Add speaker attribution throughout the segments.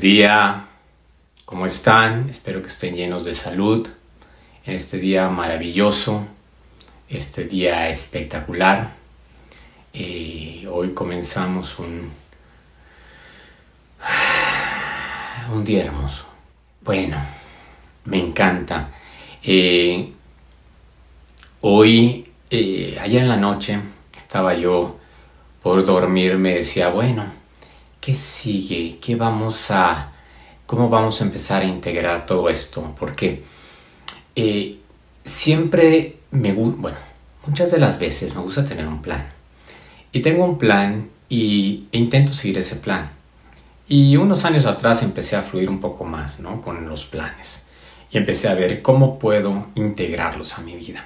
Speaker 1: Día. ¿Cómo están? Espero que estén llenos de salud en este día maravilloso, este día espectacular. Eh, hoy comenzamos un, un día hermoso. Bueno, me encanta. Eh, hoy, eh, ayer en la noche, estaba yo por dormir, me decía, bueno, ¿qué sigue? ¿Qué vamos a, cómo vamos a empezar a integrar todo esto? Porque eh, siempre me gusta, bueno, muchas de las veces me gusta tener un plan. Y tengo un plan y e intento seguir ese plan. Y unos años atrás empecé a fluir un poco más, ¿no? Con los planes. Y empecé a ver cómo puedo integrarlos a mi vida.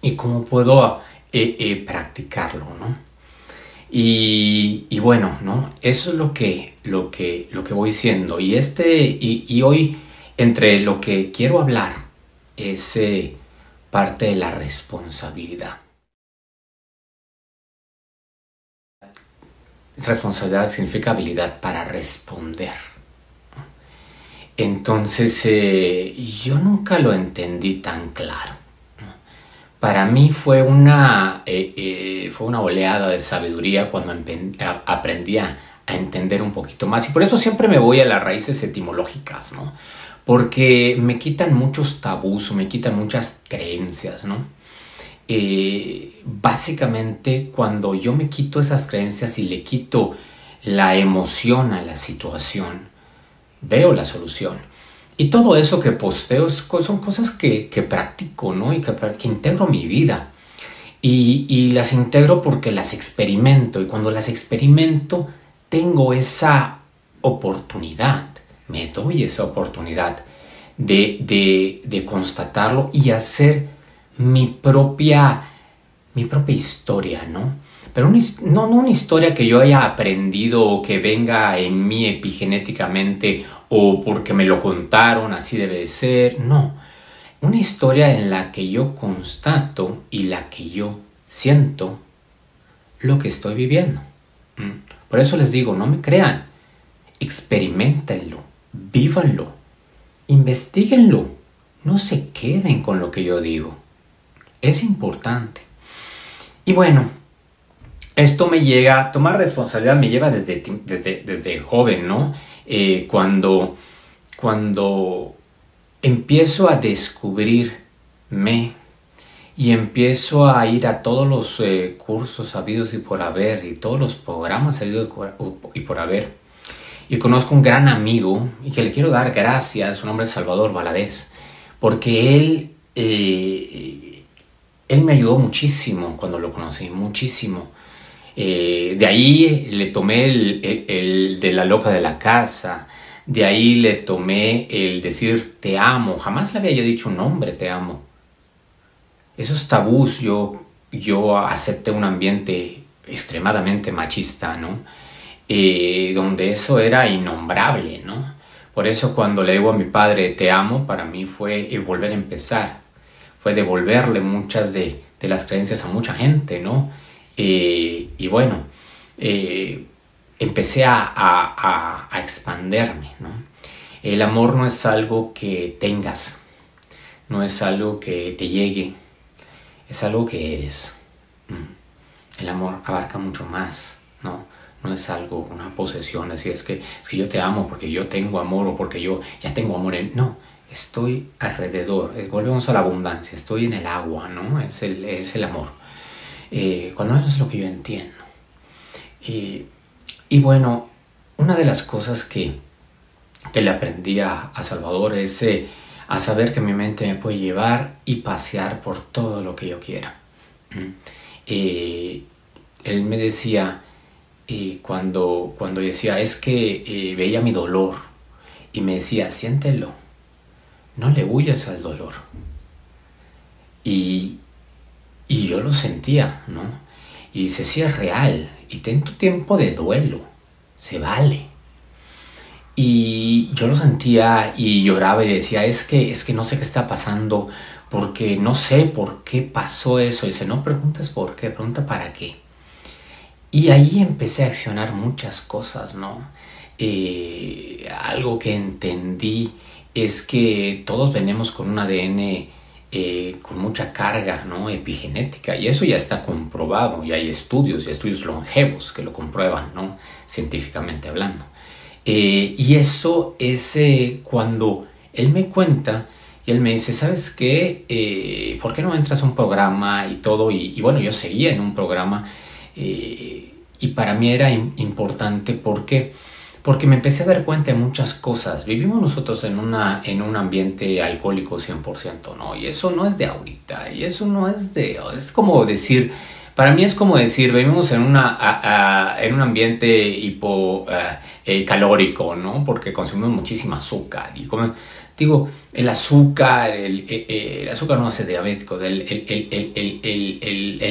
Speaker 1: Y cómo puedo eh, eh, practicarlo, ¿no? Y, bueno, ¿no? Eso es lo que, lo que, lo que voy diciendo. Y, este, y, hoy, entre lo que quiero hablar, es eh, parte de la responsabilidad. Responsabilidad significa habilidad para responder. Entonces, eh, yo nunca lo entendí tan claro para mí fue una, eh, eh, fue una oleada de sabiduría cuando aprendí a, entender un poquito más. Y por eso siempre me voy a las raíces etimológicas, ¿no? Porque me quitan muchos tabús, me quitan muchas creencias, ¿no? Eh, básicamente cuando yo me quito esas creencias y le quito la emoción a la situación, veo la solución. Y todo eso que posteo son cosas que, practico, ¿no? Y que, que integro mi vida. Y, las integro porque las experimento. Y cuando las experimento, tengo esa oportunidad, me doy esa oportunidad de, de, constatarlo y hacer mi propia, mi propia historia, ¿no? Pero no, no una historia que yo haya aprendido o que venga en mí epigenéticamente o porque me lo contaron, así debe de ser. No, una historia en la que yo constato y la que yo siento lo que estoy viviendo. Mm. Por eso les digo, no me crean, experimentenlo, vívanlo, investiguenlo, no se queden con lo que yo digo. Es importante. Y bueno, esto me llega, tomar responsabilidad me lleva desde, desde, desde joven, ¿no? Eh, cuando, cuando empiezo a descubrirme y empiezo a ir a todos los eh, cursos sabidos y por haber y todos los programas sabidos y por haber y conozco un gran amigo y que le quiero dar gracias, su nombre es Salvador Valadez, porque él, eh, él me ayudó muchísimo cuando lo conocí, muchísimo. Eh, de ahí le tomé el, de la loca de la casa, de ahí le tomé el decir te amo, jamás le había dicho un nombre te amo. Esos tabús yo, yo acepté un ambiente extremadamente machista, ¿no? Eh, donde eso era innombrable, ¿no? Por eso cuando le digo a mi padre te amo, para mí fue volver a empezar, fue devolverle muchas de, de las creencias a mucha gente, ¿no? Eh, y bueno, eh, empecé a, a, a. ¿no? El amor no es algo que tengas, no es algo que te llegue, es algo que eres. El amor abarca mucho más, ¿no? No es algo, una posesión, así es que, es que yo te amo porque yo tengo amor o porque yo ya tengo amor. No, estoy alrededor, eh, volvemos a la abundancia, estoy en el agua, ¿no? Es el, es el amor eh, cuando menos es lo que yo entiendo. y bueno, una de las cosas que, que le aprendí a, Salvador es eh, a saber que mi mente me puede llevar y pasear por todo lo que yo quiera. ¿Mm? Eh, él me decía, eh, cuando, cuando decía, es que veía mi dolor y me decía, siéntelo, no le huyas al dolor. Y, y yo lo sentía, ¿no? Y dice, sí es real, y ten tu tiempo de duelo, se vale. Y yo lo sentía y lloraba y decía, es que, es que no sé qué está pasando, porque no sé por qué pasó eso. Y dice, no preguntes por qué, pregunta para qué. Y ahí empecé a accionar muchas cosas, ¿no? eh, algo que entendí es que todos venimos con un ADN eh, con mucha carga ¿no? epigenética y eso ya está comprobado y hay estudios y estudios longevos que lo comprueban ¿no? científicamente hablando. Eh, y eso es cuando él me cuenta y él me dice, ¿sabes qué? ¿Por qué no entras a un programa y todo? Y, bueno, yo seguía en un programa y para mí era importante porque porque me empecé a dar cuenta de muchas cosas. Vivimos nosotros en, una, en un ambiente alcohólico 100%, ¿no? Y eso no es de ahorita, y eso no es de... Es como decir, para mí es como decir, vivimos en, una, en un ambiente hipocalórico, eh, ¿no? Porque consumimos muchísima azúcar. Y como, digo, el azúcar, el, eh, eh, azúcar no hace diabéticos, el,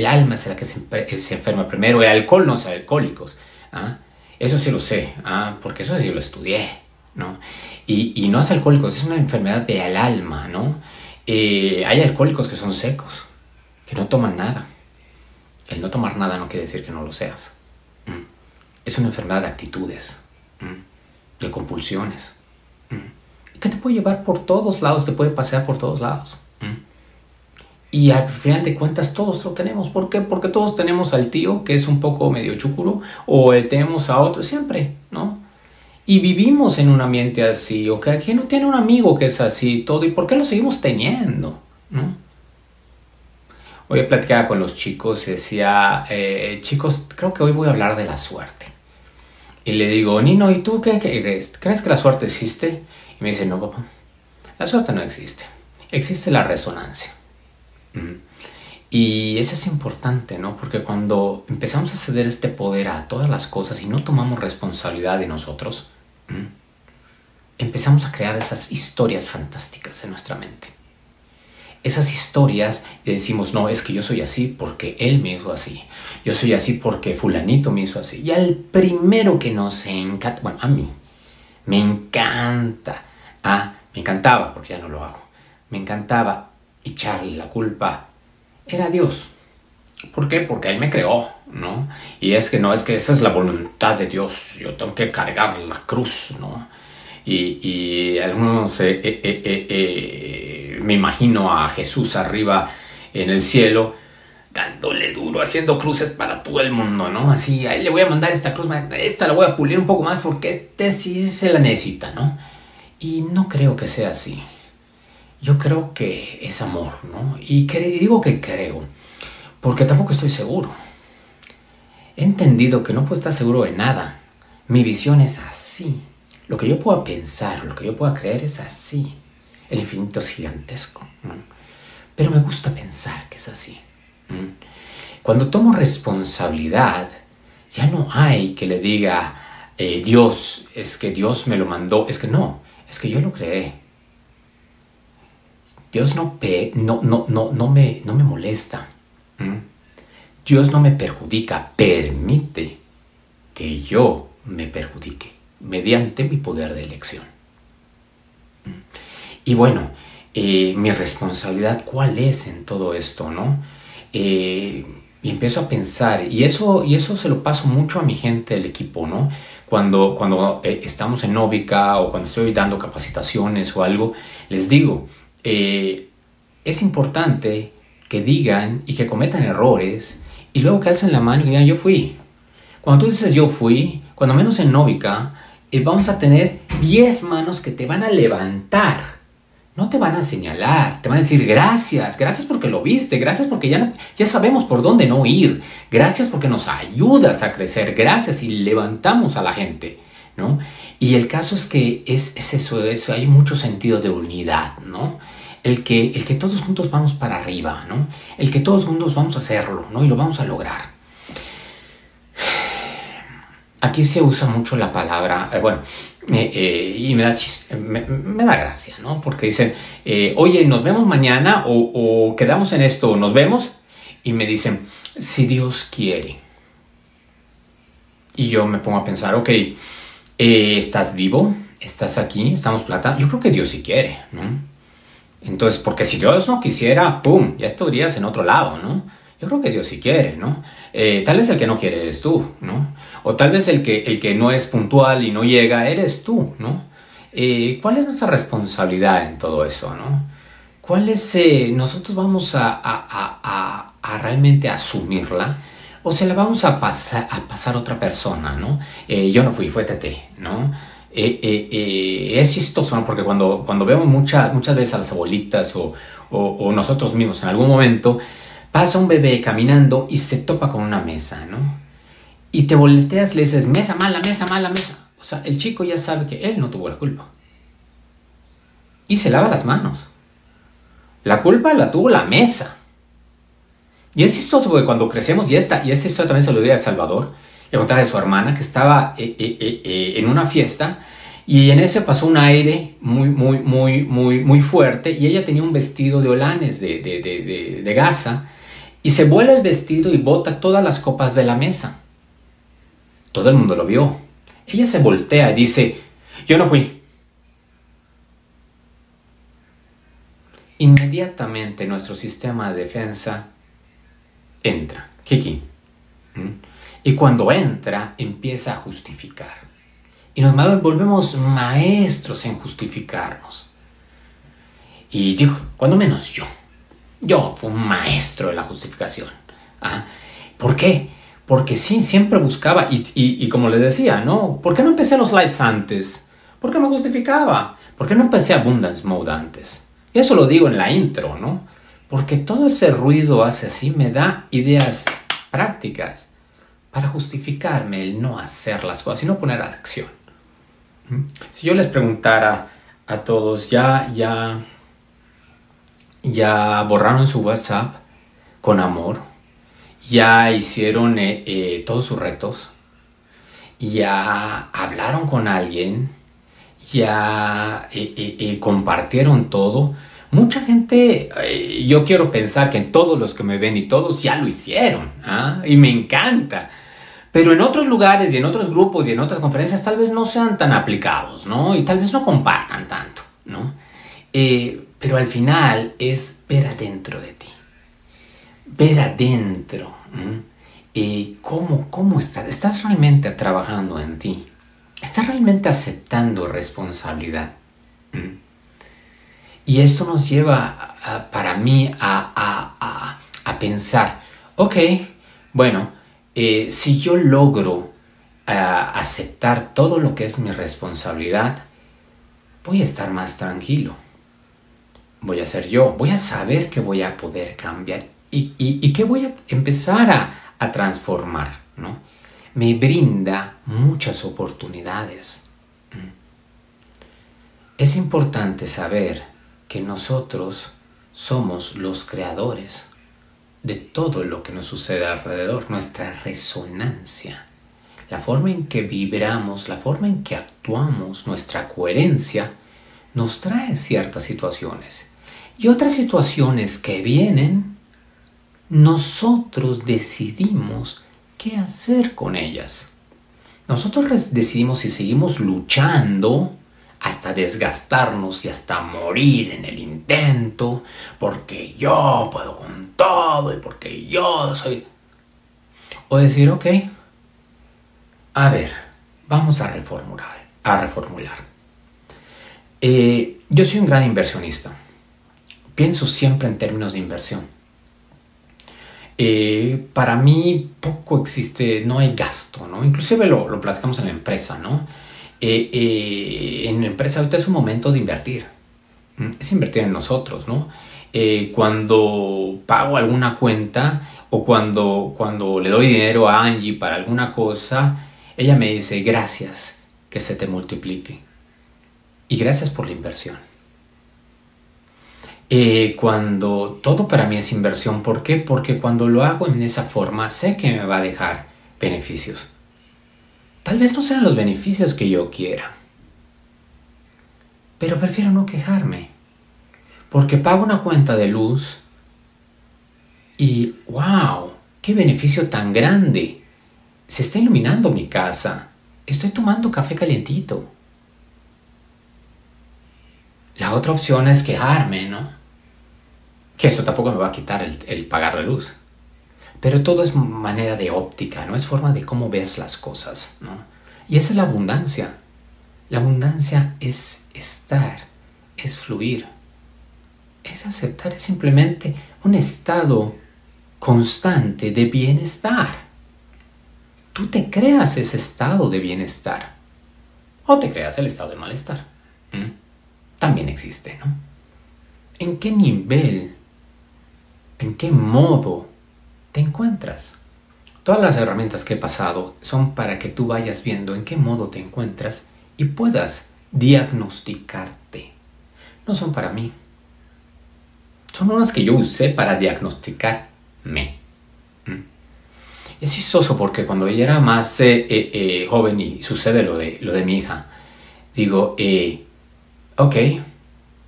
Speaker 1: alma es la que se, se, enferma primero, el alcohol no hace alcohólicos. ¿ah? Eso sí lo sé, ah, porque eso sí lo estudié, ¿no? Y, no es alcohólicos, es una enfermedad del alma, ¿no? Eh, hay alcohólicos que son secos, que no toman nada. El no tomar nada no quiere decir que no lo seas. Es una enfermedad de actitudes, de compulsiones, que te puede llevar por todos lados, te puede pasear por todos lados. Y al final de cuentas todos lo tenemos. ¿Por qué? Porque todos tenemos al tío que es un poco medio chucuro o tenemos a otro siempre, ¿no? Y vivimos en un ambiente así, o que no tiene un amigo que es así, todo, ¿y por qué lo seguimos teniendo? ¿no? Hoy platicaba con los chicos y decía, eh, chicos, creo que hoy voy a hablar de la suerte. Y le digo, Nino, ¿y tú qué crees? ¿Crees que la suerte existe? Y me dice, no, papá, la suerte no existe. Existe la resonancia. Y eso es importante, ¿no? Porque cuando empezamos a ceder este poder a todas las cosas y no tomamos responsabilidad de nosotros, empezamos a crear esas historias fantásticas en nuestra mente. Esas historias y decimos, no, es que yo soy así porque él me hizo así. Yo soy así porque fulanito me hizo así. Y al primero que nos encanta, bueno, a mí, me encanta. Ah, me encantaba, porque ya no lo hago. Me encantaba echarle la culpa era Dios. ¿Por qué? Porque Él me creó, ¿no? Y es que no, es que esa es la voluntad de Dios. Yo tengo que cargar la cruz, ¿no? Y, y algunos, eh, eh, eh, me imagino a Jesús arriba en el cielo, dándole duro, haciendo cruces para todo el mundo, ¿no? Así, ahí le voy a mandar esta cruz, esta la voy a pulir un poco más porque este sí se la necesita, ¿no? Y no creo que sea así yo creo que es amor, ¿no? Y, digo que creo, porque tampoco estoy seguro. He entendido que no puedo estar seguro de nada. Mi visión es así. Lo que yo pueda pensar, lo que yo pueda creer es así. El infinito es gigantesco. Pero me gusta pensar que es así. Cuando tomo responsabilidad, ya no hay que le diga, eh, Dios, es que Dios me lo mandó. Es que no, es que yo lo creé. Dios no, no, no, no, no, me, no me molesta. Dios no me perjudica, permite que yo me perjudique mediante mi poder de elección. Y bueno, eh, mi responsabilidad, ¿cuál es en todo esto? ¿no? Eh, y empiezo a pensar, y eso, y eso se lo paso mucho a mi gente del equipo, ¿no? Cuando, cuando eh, estamos en Novica o cuando estoy dando capacitaciones o algo, les digo, eh, es importante que digan y que cometan errores y luego que alcen la mano y digan yo fui. Cuando tú dices yo fui, cuando menos en Nóvica, eh, vamos a tener 10 manos que te van a levantar. No te van a señalar, te van a decir gracias, gracias porque lo viste, gracias porque ya, ya sabemos por dónde no ir, gracias porque nos ayudas a crecer, gracias y levantamos a la gente. ¿no? Y el caso es que es, es eso, eso, hay mucho sentido de unidad, ¿no? El que, el que todos juntos vamos para arriba, ¿no? El que todos juntos vamos a hacerlo, ¿no? Y lo vamos a lograr. Aquí se usa mucho la palabra, eh, bueno, eh, y me da, me, da gracia, ¿no? Porque dicen, eh, oye, nos vemos mañana o, o quedamos en esto, nos vemos. Y me dicen, si Dios quiere. Y yo me pongo a pensar, ok, eh, ¿estás vivo? ¿Estás aquí? ¿Estamos plata? Yo creo que Dios sí quiere, ¿no? Entonces, porque si Dios no quisiera, ¡pum! Ya estarías en otro lado, ¿no? Yo creo que Dios sí quiere, ¿no? Eh, tal vez el que no quiere es tú, ¿no? O tal vez el que, el que no es puntual y no llega eres tú, ¿no? Eh, ¿Cuál es nuestra responsabilidad en todo eso, no? ¿Cuál es, eh, nosotros vamos a, a, a, realmente asumirla o se la vamos a pasar a pasar a otra persona, ¿no? Eh, yo no fui, fue Tete, ¿no? Es chistoso. Porque cuando, cuando vemos muchas muchas veces a las abuelitas o, o, o nosotros mismos en algún momento, pasa un bebé caminando y se topa con una mesa, ¿no? Y te volteas le dices, mesa mala, mesa mala, mesa. O sea, el chico ya sabe que él no tuvo la culpa. Y se lava las manos. La culpa la tuvo la mesa. Y es chistoso porque cuando crecemos, y esta, y esta historia también se lo diría a Salvador, le contaba de su hermana que estaba eh, eh, eh, en una fiesta y en ese pasó un aire muy, muy, muy, muy, muy fuerte y ella tenía un vestido de holanes de, de, de, de gasa y se vuela el vestido y bota todas las copas de la mesa. Todo el mundo lo vio. Ella se voltea y dice, yo no fui. Inmediatamente nuestro sistema de defensa entra. Kiki. ¿Mm? Y cuando entra, empieza a justificar. Y nos volvemos maestros en justificarnos. Y digo, cuando menos yo. Yo fui un maestro de la justificación. ¿Ah? ¿Por qué? Porque sí, siempre buscaba, y, como les decía, ¿no? ¿Por qué no empecé los lives antes? ¿Por qué me justificaba? ¿Por qué no empecé Abundance Mode antes? Y eso lo digo en la intro, ¿no? Porque todo ese ruido hace así, me da ideas prácticas para justificarme el no hacer las cosas y no poner acción. ¿Mm? Si yo les preguntara a todos, ya, ya, ya borraron su WhatsApp con amor, ya hicieron eh, eh, todos sus retos, ya hablaron con alguien, ya eh, compartieron todo. Mucha gente, yo quiero pensar que todos los que me ven y todos ya lo hicieron, ¿ah? y me encanta. Pero en otros lugares y en otros grupos y en otras conferencias tal vez no sean tan aplicados, ¿no? Y tal vez no compartan tanto, ¿no? Pero al final es ver adentro de ti. Ver adentro. y ¿cómo, ¿Cómo estás? ¿Estás realmente trabajando en ti? ¿Estás realmente aceptando responsabilidad? Y esto nos lleva para mí a, pensar, ok, bueno, eh, si yo logro aceptar todo lo que es mi responsabilidad, voy a estar más tranquilo voy a ser yo, voy a saber que voy a poder cambiar y, y, que voy a empezar a, a transformar, ¿no? Me brinda muchas oportunidades. Mm. Es importante saber que nosotros somos los creadores de todo lo que nos sucede alrededor, nuestra resonancia, la forma en que vibramos, la forma en que actuamos, nuestra coherencia, nos trae ciertas situaciones y otras situaciones que vienen, nosotros decidimos qué hacer con ellas. Nosotros decidimos si seguimos luchando hasta desgastarnos y hasta morir en el intento, porque yo puedo con todo y porque yo soy... O decir, ok, a ver, vamos a reformular. A reformular. Eh, yo soy un gran inversionista pienso siempre en términos de inversión. Eh, para mí poco existe, no hay gasto, ¿no? Inclusive lo, lo platicamos en la empresa, ¿no? Eh, eh, en la empresa ahorita es un momento de invertir, es invertir en nosotros, ¿no? cuando pago alguna cuenta o cuando, cuando le doy dinero a Angie para alguna cosa, ella me dice gracias, que se te multiplique. Y gracias por la inversión. Eh, cuando todo para mí es inversión. ¿Por qué? Porque cuando lo hago en esa forma sé que me va a dejar beneficios. Tal vez no sean los beneficios que yo quiera. Pero prefiero no quejarme. Porque pago una cuenta de luz y ¡wow! ¡Qué beneficio tan grande! Se está iluminando mi casa. Estoy tomando café calientito. La otra opción es quejarme, ¿no? Que eso tampoco me va a quitar el, pagar la luz. Pero todo es manera de óptica, ¿no? Es forma de cómo ves las cosas, ¿no? Y esa es la abundancia. La abundancia es estar, es fluir, es aceptar, es simplemente un estado constante de bienestar. Tú te creas ese estado de bienestar o te creas el estado de malestar. También existe, ¿no? ¿En qué nivel, en qué modo te encuentras? Todas las herramientas que he pasado son para que tú vayas viendo en qué modo te encuentras y puedas diagnosticarte. No son para mí. Son unas que yo usé para diagnosticarme. ¿Mm? Es chistoso porque cuando ella era más eh, eh, eh, joven y sucede lo de, lo de mi hija, digo, ok,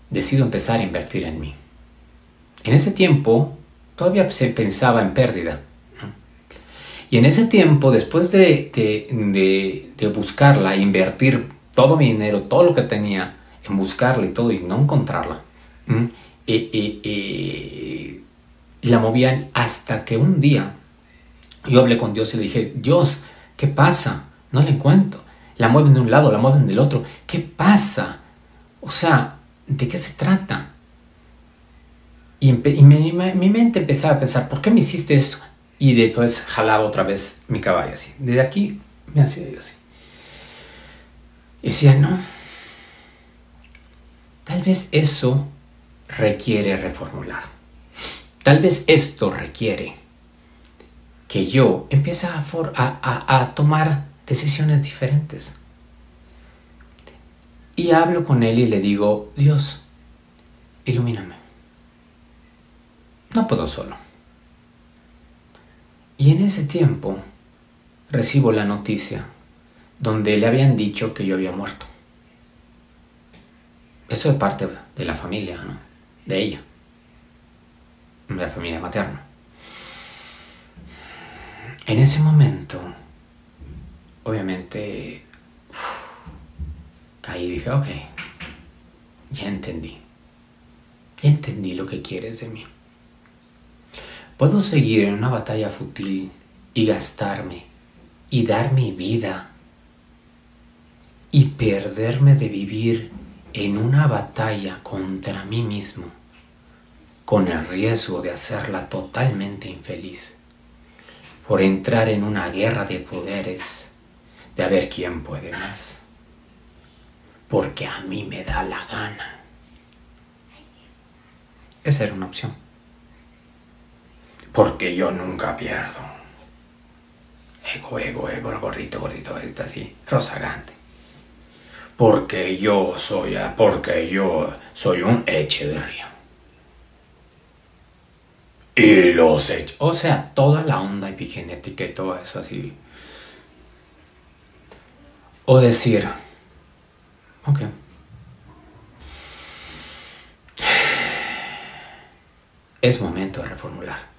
Speaker 1: decido empezar a invertir en mí. En ese tiempo todavía se pensaba en pérdida. Y en ese tiempo, después de, de, buscarla, invertir todo mi dinero, todo lo que tenía en buscarla y todo y no encontrarla, la movían hasta que un día yo hablé con Dios y le dije, Dios, ¿qué pasa? No la encuentro. La mueven de un lado, la mueven del otro. ¿Qué pasa? O sea, ¿de qué se trata? Y, mi, mi, mente empezaba a pensar, ¿por qué me hiciste esto? Y después jalaba otra vez mi caballo así. Desde aquí me hacía yo así. Y decía, no. Tal vez eso requiere reformular. Tal vez esto requiere que yo empiece a, a, a tomar decisiones diferentes. Y hablo con él y le digo, Dios, ilumíname. No puedo solo. Y en ese tiempo recibo la noticia donde le habían dicho que yo había muerto. Esto es parte de la familia, ¿no? De ella. De la familia materna. En ese momento, obviamente, caí y dije, ok, ya entendí. Ya entendí lo que quieres de mí. Puedo seguir en una batalla fútil y gastarme y dar mi vida y perderme de vivir en una batalla contra mí mismo con el riesgo de hacerla totalmente infeliz por entrar en una guerra de poderes de a ver quién puede más. Porque a mí me da la gana. Esa era una opción porque yo nunca pierdo. Ego, ego, ego, gordito, gordito, gordito, así, rozagante. Porque yo soy, porque yo soy un río. Y los hechos, o sea, toda la onda epigenética y todo eso así. O decir, ok. Es momento de reformular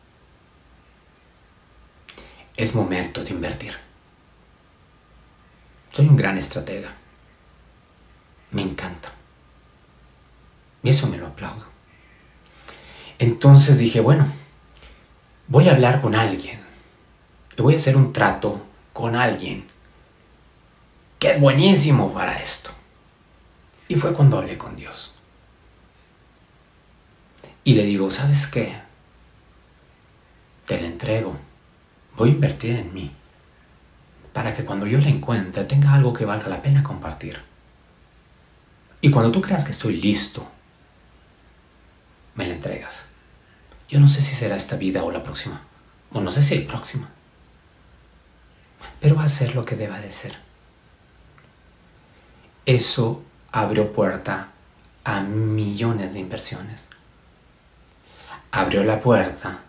Speaker 1: es momento de invertir. Soy un gran estratega. Me encanta. Y eso me lo aplaudo. Entonces dije, bueno, voy a hablar con alguien. Voy a hacer un trato con alguien que es buenísimo para esto. Y fue cuando hablé con Dios. Y le digo, ¿sabes qué? Te la entrego voy a invertir en mí para que cuando yo la encuentre tenga algo que valga la pena compartir. Y cuando tú creas que estoy listo, me la entregas. Yo no sé si será esta vida o la próxima, o no sé si el próximo, pero va a ser lo que deba de ser. Eso abrió puerta a millones de inversiones. Abrió la puerta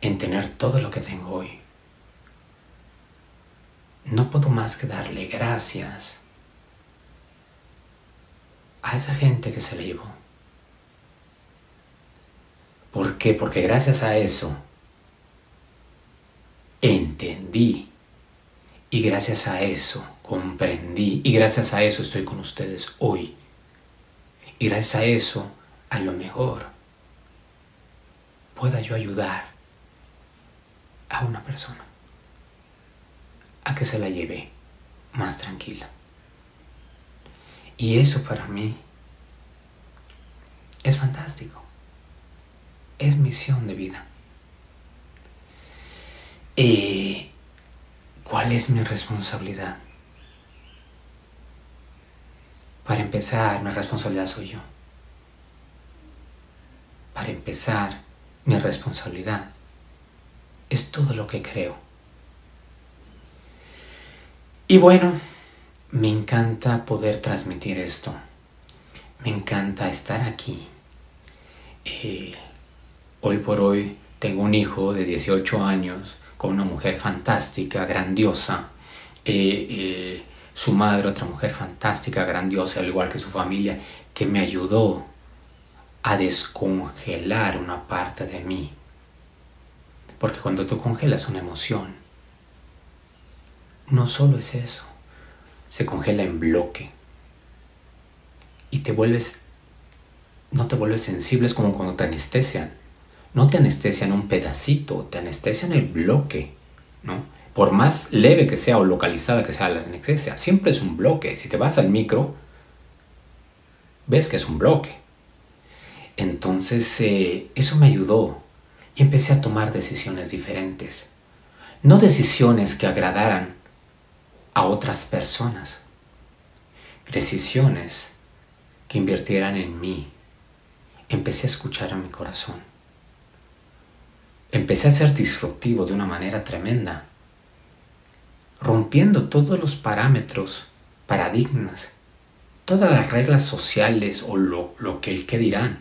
Speaker 1: en tener todo lo que tengo hoy no puedo más que darle gracias a esa gente que se le llevó. ¿Por qué? Porque gracias a eso entendí y gracias a eso comprendí y gracias a eso estoy con ustedes hoy. Y gracias a eso, a lo mejor, pueda yo ayudar a una persona a que se la lleve más tranquila. Y eso para mí es fantástico. Es misión de vida. Eh, ¿Cuál es mi responsabilidad? Para empezar, mi responsabilidad soy yo. Para empezar, mi responsabilidad es todo lo que creo. Y bueno, me encanta poder transmitir esto. Me encanta estar aquí. Eh, hoy por hoy tengo un hijo de 18 años con una mujer fantástica, grandiosa. Eh, eh, su madre, otra mujer fantástica, grandiosa, al igual que su familia, que me ayudó a descongelar una parte de mí. Porque cuando tú congelas una emoción, no solo es eso, se congela en bloque. Y te vuelves, no te vuelves sensible, es como cuando te anestesian. No te anestesian un pedacito, te anestesian el bloque, ¿no? Por más leve que sea o localizada que sea la anestesia, siempre es un bloque. Si te vas al micro, ves que es un bloque. Entonces, eh, eso me ayudó y empecé a tomar decisiones diferentes. No decisiones que agradaran a otras personas. Decisiones que invirtieran en mí. Empecé a escuchar a mi corazón. Empecé a ser disruptivo de una manera tremenda, rompiendo todos los parámetros, paradigmas, todas las reglas sociales o lo, lo que el que dirán.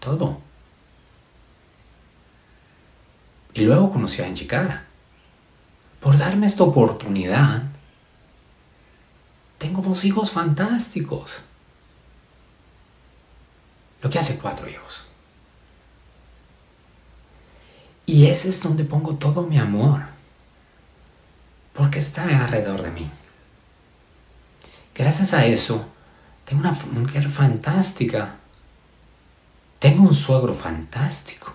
Speaker 1: Todo. Y luego conocí a Angie por darme esta oportunidad, tengo dos hijos fantásticos. Lo que hace cuatro hijos. Y ese es donde pongo todo mi amor. Porque está alrededor de mí. Gracias a eso, tengo una mujer fantástica. Tengo un suegro fantástico.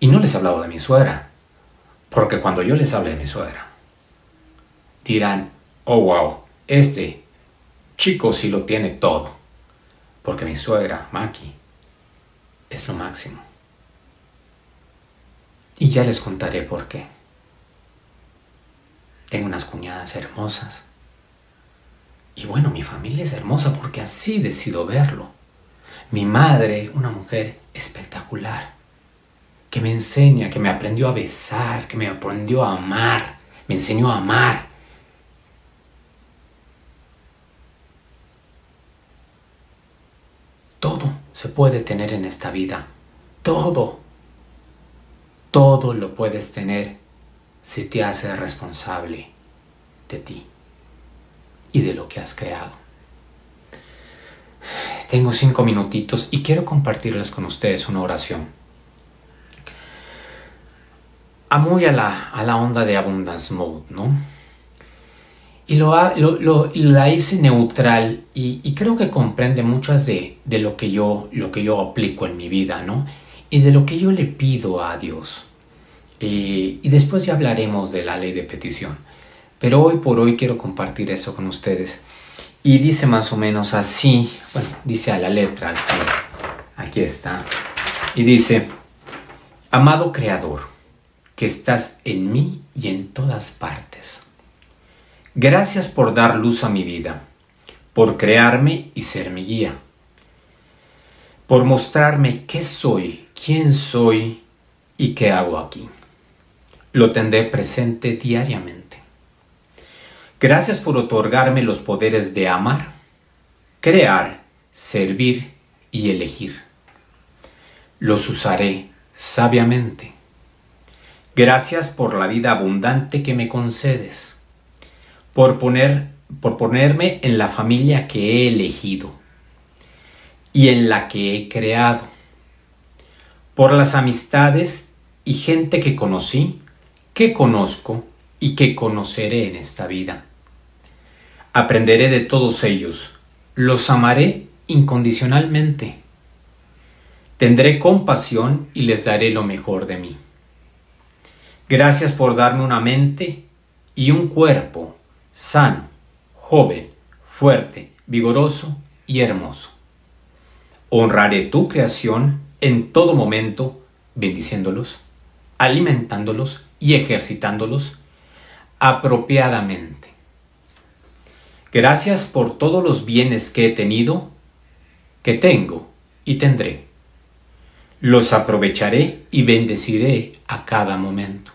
Speaker 1: Y no les he hablado de mi suegra. Porque cuando yo les hable de mi suegra, dirán, oh wow, este chico sí lo tiene todo. Porque mi suegra, Maki, es lo máximo. Y ya les contaré por qué. Tengo unas cuñadas hermosas. Y bueno, mi familia es hermosa porque así decido verlo. Mi madre, una mujer espectacular que me enseña, que me aprendió a besar, que me aprendió a amar, me enseñó a amar. Todo se puede tener en esta vida. Todo. Todo lo puedes tener si te haces responsable de ti y de lo que has creado. Tengo cinco minutitos y quiero compartirles con ustedes una oración muy a la, a la onda de Abundance Mode, ¿no? Y lo, lo, la hice neutral y, creo que comprende muchas de, de, lo, que yo, lo que yo aplico en mi vida, ¿no? Y de lo que yo le pido a Dios. y después ya hablaremos de la ley de petición. Pero hoy por hoy quiero compartir eso con ustedes. Y dice más o menos así, dice a la letra así. Aquí está. Y dice, amado Creador, que estás en mí y en todas partes. Gracias por dar luz a mi vida, por crearme y ser mi guía, por mostrarme qué soy, quién soy y qué hago aquí. Lo tendré presente diariamente. Gracias por otorgarme los poderes de amar, crear, servir y elegir. Los usaré sabiamente Gracias por la vida abundante que me concedes, por, poner, por ponerme en la familia que he elegido y en la que he creado, por las amistades y gente que conocí, que conozco y que conoceré en esta vida. Aprenderé de todos ellos, los amaré incondicionalmente. Tendré compasión y les daré lo mejor de mí. Gracias por darme una mente y un cuerpo sano, joven, fuerte, vigoroso y hermoso. Honraré tu creación en todo momento, bendiciéndolos, alimentándolos y ejercitándolos apropiadamente. Gracias por todos los bienes que he tenido, que tengo y tendré. Los aprovecharé y bendeciré a cada momento.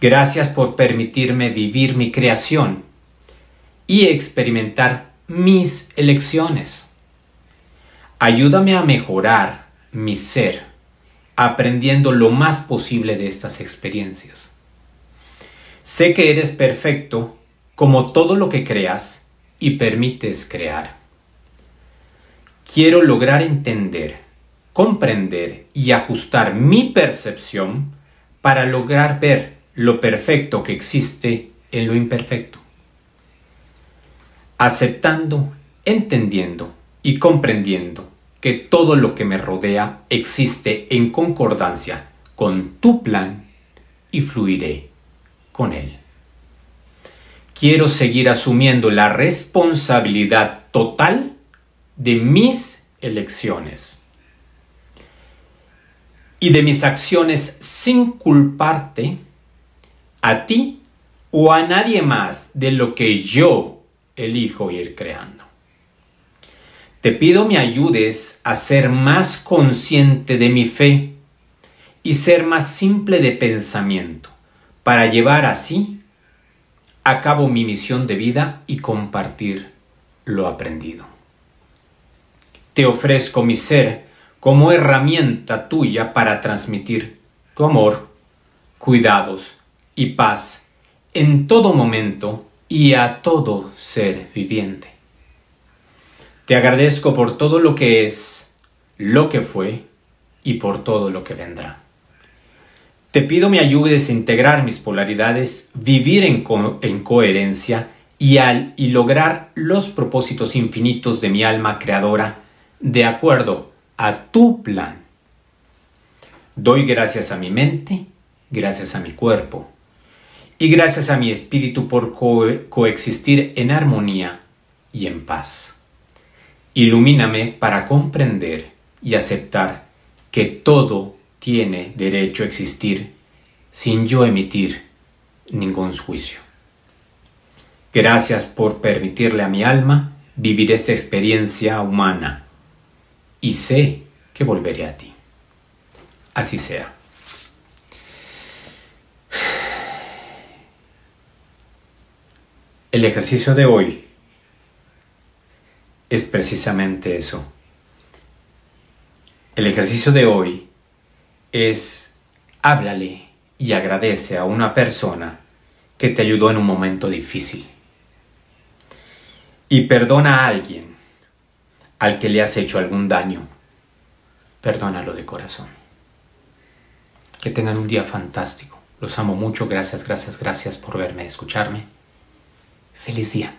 Speaker 1: Gracias por permitirme vivir mi creación y experimentar mis elecciones. Ayúdame a mejorar mi ser, aprendiendo lo más posible de estas experiencias. Sé que eres perfecto como todo lo que creas y permites crear. Quiero lograr entender, comprender y ajustar mi percepción para lograr ver lo perfecto que existe en lo imperfecto. Aceptando, entendiendo y comprendiendo que todo lo que me rodea existe en concordancia con tu plan y fluiré con él quiero seguir asumiendo la responsabilidad total de mis elecciones y de mis acciones sin culparte a ti o a nadie más de lo que yo elijo ir creando. Te pido me ayudes a ser más consciente de mi fe y ser más simple de pensamiento para llevar así acabo mi misión de vida y compartir lo aprendido. Te ofrezco mi ser como herramienta tuya para transmitir tu amor, cuidados y paz en todo momento y a todo ser viviente. Te agradezco por todo lo que es, lo que fue y por todo lo que vendrá. Te pido me ayudes a integrar mis polaridades, vivir en, coherencia y lograr los propósitos infinitos de mi alma creadora de acuerdo a tu plan. Doy gracias a mi mente, gracias a mi cuerpo y gracias a mi espíritu por coexistir en armonía y en paz. Ilumíname para comprender y aceptar que todo tiene derecho a existir sin yo emitir ningún juicio. Gracias por permitirle a mi alma vivir esta experiencia humana y sé que volveré a ti. Así sea. El ejercicio de hoy es precisamente eso. El ejercicio de hoy es háblale y agradece a una persona que te ayudó en un momento difícil. Y perdona a alguien al que le has hecho algún daño. Perdónalo de corazón. Que tengan un día fantástico. Los amo mucho. Gracias, gracias, gracias por verme, escucharme. Feliz día.